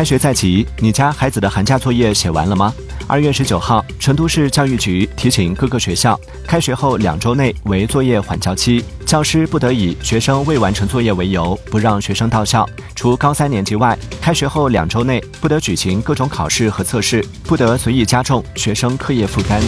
开学在即你家孩子的寒假作业写完了吗？二月十九号成都市教育局提醒各个学校开学后两周内为作业缓交期教师不得以学生未完成作业为由不让学生到校。除高三年级外开学后两周内不得举行各种考试和测试不得随意加重学生课业负担。